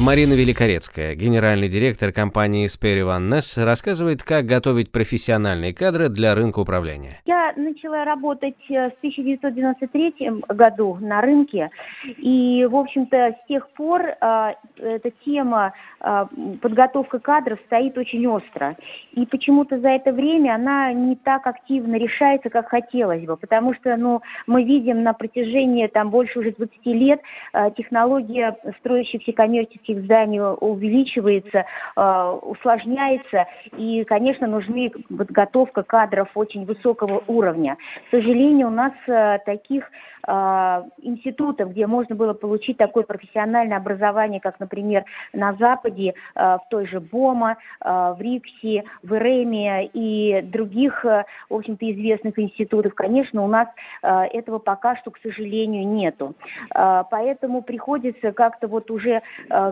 Марина Великорецкая, генеральный директор компании Sperry One Ness, рассказывает, как готовить профессиональные кадры для рынка управления. Я начала работать э, в 1993 году на рынке, и, в общем-то, с тех пор э, эта тема э, подготовка кадров стоит очень остро. И почему-то за это время она не так активно решается, как хотелось бы, потому что ну, мы видим на протяжении там, больше уже 20 лет э, технология строящихся коммерческих этих зданий увеличивается, э, усложняется, и, конечно, нужны подготовка кадров очень высокого уровня. К сожалению, у нас э, таких э, институтов, где можно было получить такое профессиональное образование, как, например, на Западе, в той же БОМа, в РИКСе, в ИРЭМе и других, в общем-то, известных институтов, конечно, у нас этого пока что, к сожалению, нету. Поэтому приходится как-то вот уже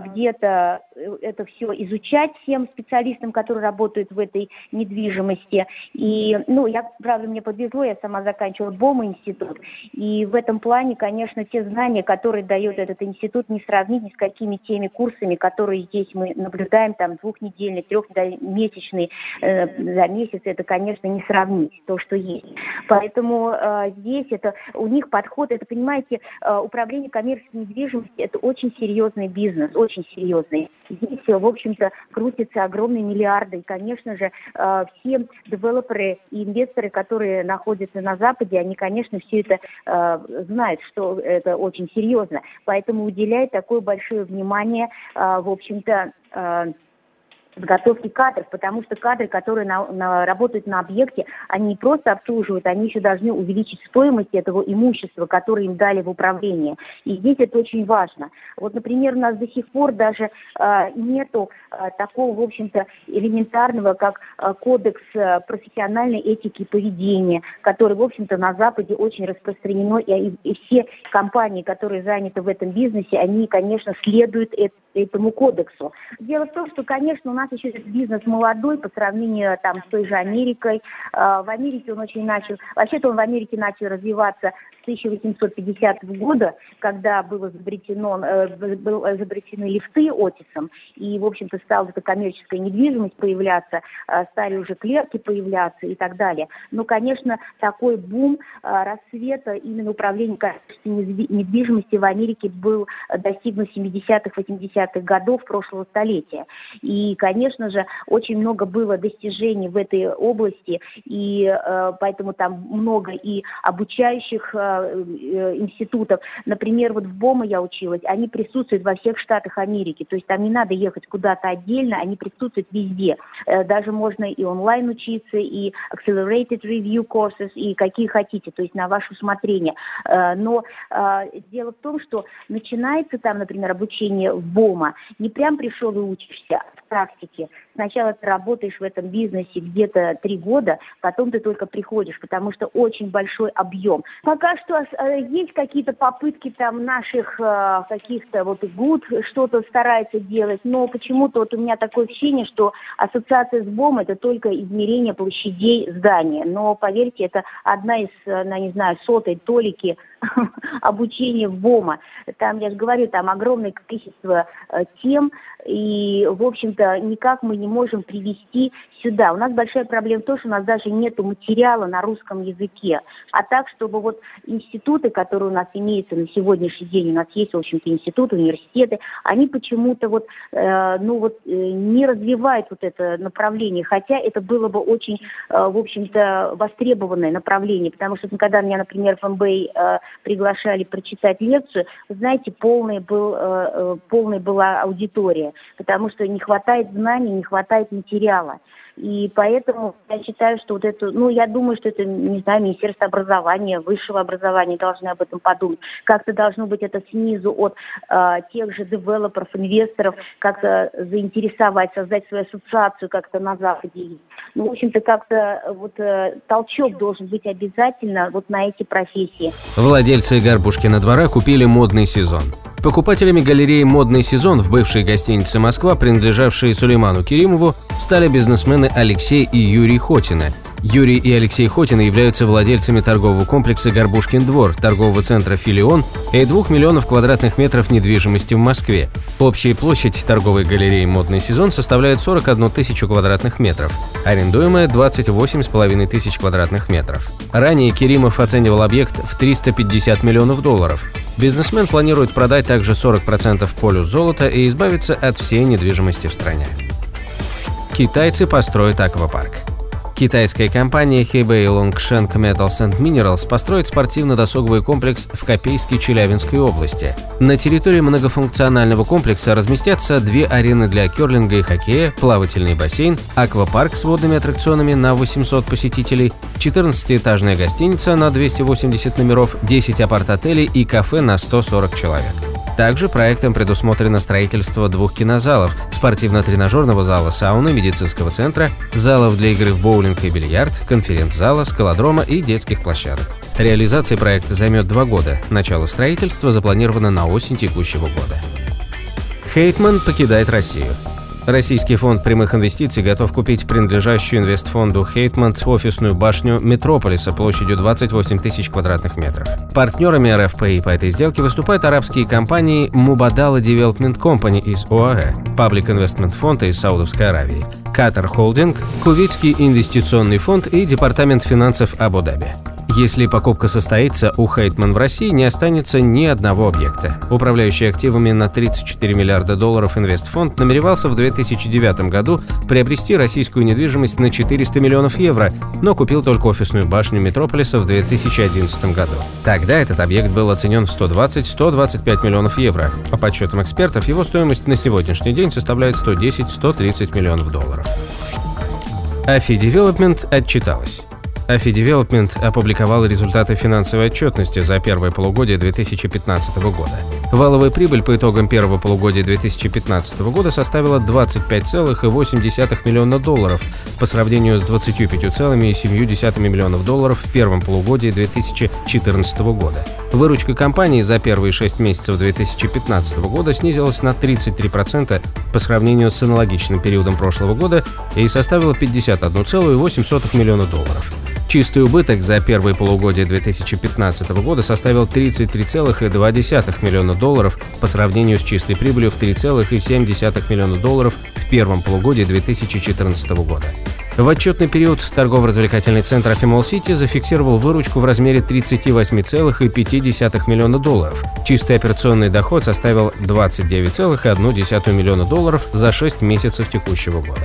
где-то э, это все изучать всем специалистам, которые работают в этой недвижимости. И, ну, я, правда, мне подвезло, я сама заканчивала БОМа институт. И в этом плане, конечно, те знания, которые дает этот институт, не сравнить ни с какими теми курсами, которые здесь мы наблюдаем, там, двухнедельный, трехмесячный э, за месяц, это, конечно, не сравнить то, что есть. Поэтому э, здесь это, у них подход, это, понимаете, э, управление коммерческой недвижимостью, это очень серьезный бизнес, очень очень серьезный. Здесь, в общем-то, крутятся огромные миллиарды. И, конечно же, э, все девелоперы и инвесторы, которые находятся на Западе, они, конечно, все это э, знают, что это очень серьезно. Поэтому уделяют такое большое внимание, э, в общем-то, подготовки кадров, потому что кадры, которые на, на, работают на объекте, они не просто обслуживают, они еще должны увеличить стоимость этого имущества, которое им дали в управление. И здесь это очень важно. Вот, например, у нас до сих пор даже э, нету э, такого, в общем-то, элементарного, как э, кодекс э, профессиональной этики и поведения, который, в общем-то, на Западе очень распространено, и, и все компании, которые заняты в этом бизнесе, они, конечно, следуют это этому кодексу. Дело в том, что, конечно, у нас еще бизнес молодой по сравнению там, с той же Америкой. А, в Америке он очень начал, вообще-то он в Америке начал развиваться с 1850 года, когда было изобретено, э, был изобретены лифты Отисом, и, в общем-то, стала эта коммерческая недвижимость появляться, стали уже клерки появляться и так далее. Но, конечно, такой бум рассвета именно управления недвижимости в Америке был достигнут в 70-х, 80-х 50-х годов прошлого столетия. И, конечно же, очень много было достижений в этой области, и э, поэтому там много и обучающих э, э, институтов. Например, вот в БОМа я училась, они присутствуют во всех штатах Америки, то есть там не надо ехать куда-то отдельно, они присутствуют везде. Даже можно и онлайн учиться, и accelerated review courses, и какие хотите, то есть на ваше усмотрение. Но дело в том, что начинается там, например, обучение в БОМ, дома. Не прям пришел и учишься в практике. Сначала ты работаешь в этом бизнесе где-то три года, потом ты только приходишь, потому что очень большой объем. Пока что э, есть какие-то попытки там наших э, каких-то вот гуд что-то старается делать, но почему-то вот у меня такое ощущение, что ассоциация с БОМ это только измерение площадей здания. Но поверьте, это одна из, э, ну, не знаю, сотой толики обучения в БОМа. Там, я же говорю, там огромное количество тем, и, в общем-то, никак мы не можем привести сюда. У нас большая проблема в том, что у нас даже нет материала на русском языке. А так, чтобы вот институты, которые у нас имеются на сегодняшний день, у нас есть, в общем-то, институты, университеты, они почему-то вот, э, ну вот, э, не развивают вот это направление, хотя это было бы очень, э, в общем-то, востребованное направление, потому что когда меня, например, в МБА э, приглашали прочитать лекцию, знаете, полный был, э, э полный был была аудитория, потому что не хватает знаний, не хватает материала. И поэтому я считаю, что вот это, ну, я думаю, что это, не знаю, Министерство образования, высшего образования должны об этом подумать. Как-то должно быть это снизу от э, тех же девелоперов, инвесторов, как-то заинтересовать, создать свою ассоциацию как-то на Западе. Ну, в общем-то, как-то вот э, толчок должен быть обязательно вот на эти профессии. Владельцы Горбушкина двора купили модный сезон. Покупателями галереи «Модный сезон» в бывшей гостинице «Москва», принадлежавшей Сулейману Керимову, стали бизнесмены Алексей и Юрий Хотины. Юрий и Алексей Хотины являются владельцами торгового комплекса «Горбушкин двор», торгового центра «Филион» и двух миллионов квадратных метров недвижимости в Москве. Общая площадь торговой галереи «Модный сезон» составляет 41 тысячу квадратных метров, арендуемая 28,5 тысяч квадратных метров. Ранее Керимов оценивал объект в 350 миллионов долларов. Бизнесмен планирует продать также 40% полю золота и избавиться от всей недвижимости в стране. Китайцы построят аквапарк. Китайская компания Hebei Longshan Metals and Minerals построит спортивно-досуговый комплекс в Копейске Челябинской области. На территории многофункционального комплекса разместятся две арены для керлинга и хоккея, плавательный бассейн, аквапарк с водными аттракционами на 800 посетителей, 14-этажная гостиница на 280 номеров, 10 апарт-отелей и кафе на 140 человек. Также проектом предусмотрено строительство двух кинозалов, спортивно-тренажерного зала, сауны, медицинского центра, залов для игры в боулинг и бильярд, конференц-зала, скалодрома и детских площадок. Реализация проекта займет два года. Начало строительства запланировано на осень текущего года. Хейтман покидает Россию. Российский фонд прямых инвестиций готов купить принадлежащую инвестфонду Хейтмонт офисную башню Метрополиса площадью 28 тысяч квадратных метров. Партнерами РФПИ по этой сделке выступают арабские компании Mubadala Development Company из ОАЭ, Public Investment Fund из Саудовской Аравии, Катар Холдинг, Кувейтский инвестиционный фонд и Департамент финансов Абу-Даби. Если покупка состоится, у Хейтман в России не останется ни одного объекта. Управляющий активами на 34 миллиарда долларов инвестфонд намеревался в 2009 году приобрести российскую недвижимость на 400 миллионов евро, но купил только офисную башню Метрополиса в 2011 году. Тогда этот объект был оценен в 120-125 миллионов евро. По подсчетам экспертов, его стоимость на сегодняшний день составляет 110-130 миллионов долларов. Афи Development отчиталась. AFI Development опубликовал результаты финансовой отчетности за первое полугодие 2015 года. Валовая прибыль по итогам первого полугодия 2015 года составила 25,8 миллиона долларов по сравнению с 25,7 миллионов долларов в первом полугодии 2014 года. Выручка компании за первые 6 месяцев 2015 года снизилась на 33% по сравнению с аналогичным периодом прошлого года и составила 51,8 миллиона долларов. Чистый убыток за первые полугодие 2015 года составил 33,2 миллиона долларов по сравнению с чистой прибылью в 3,7 миллиона долларов в первом полугодии 2014 года. В отчетный период торгово-развлекательный центр Афимол Сити зафиксировал выручку в размере 38,5 миллиона долларов. Чистый операционный доход составил 29,1 миллиона долларов за 6 месяцев текущего года.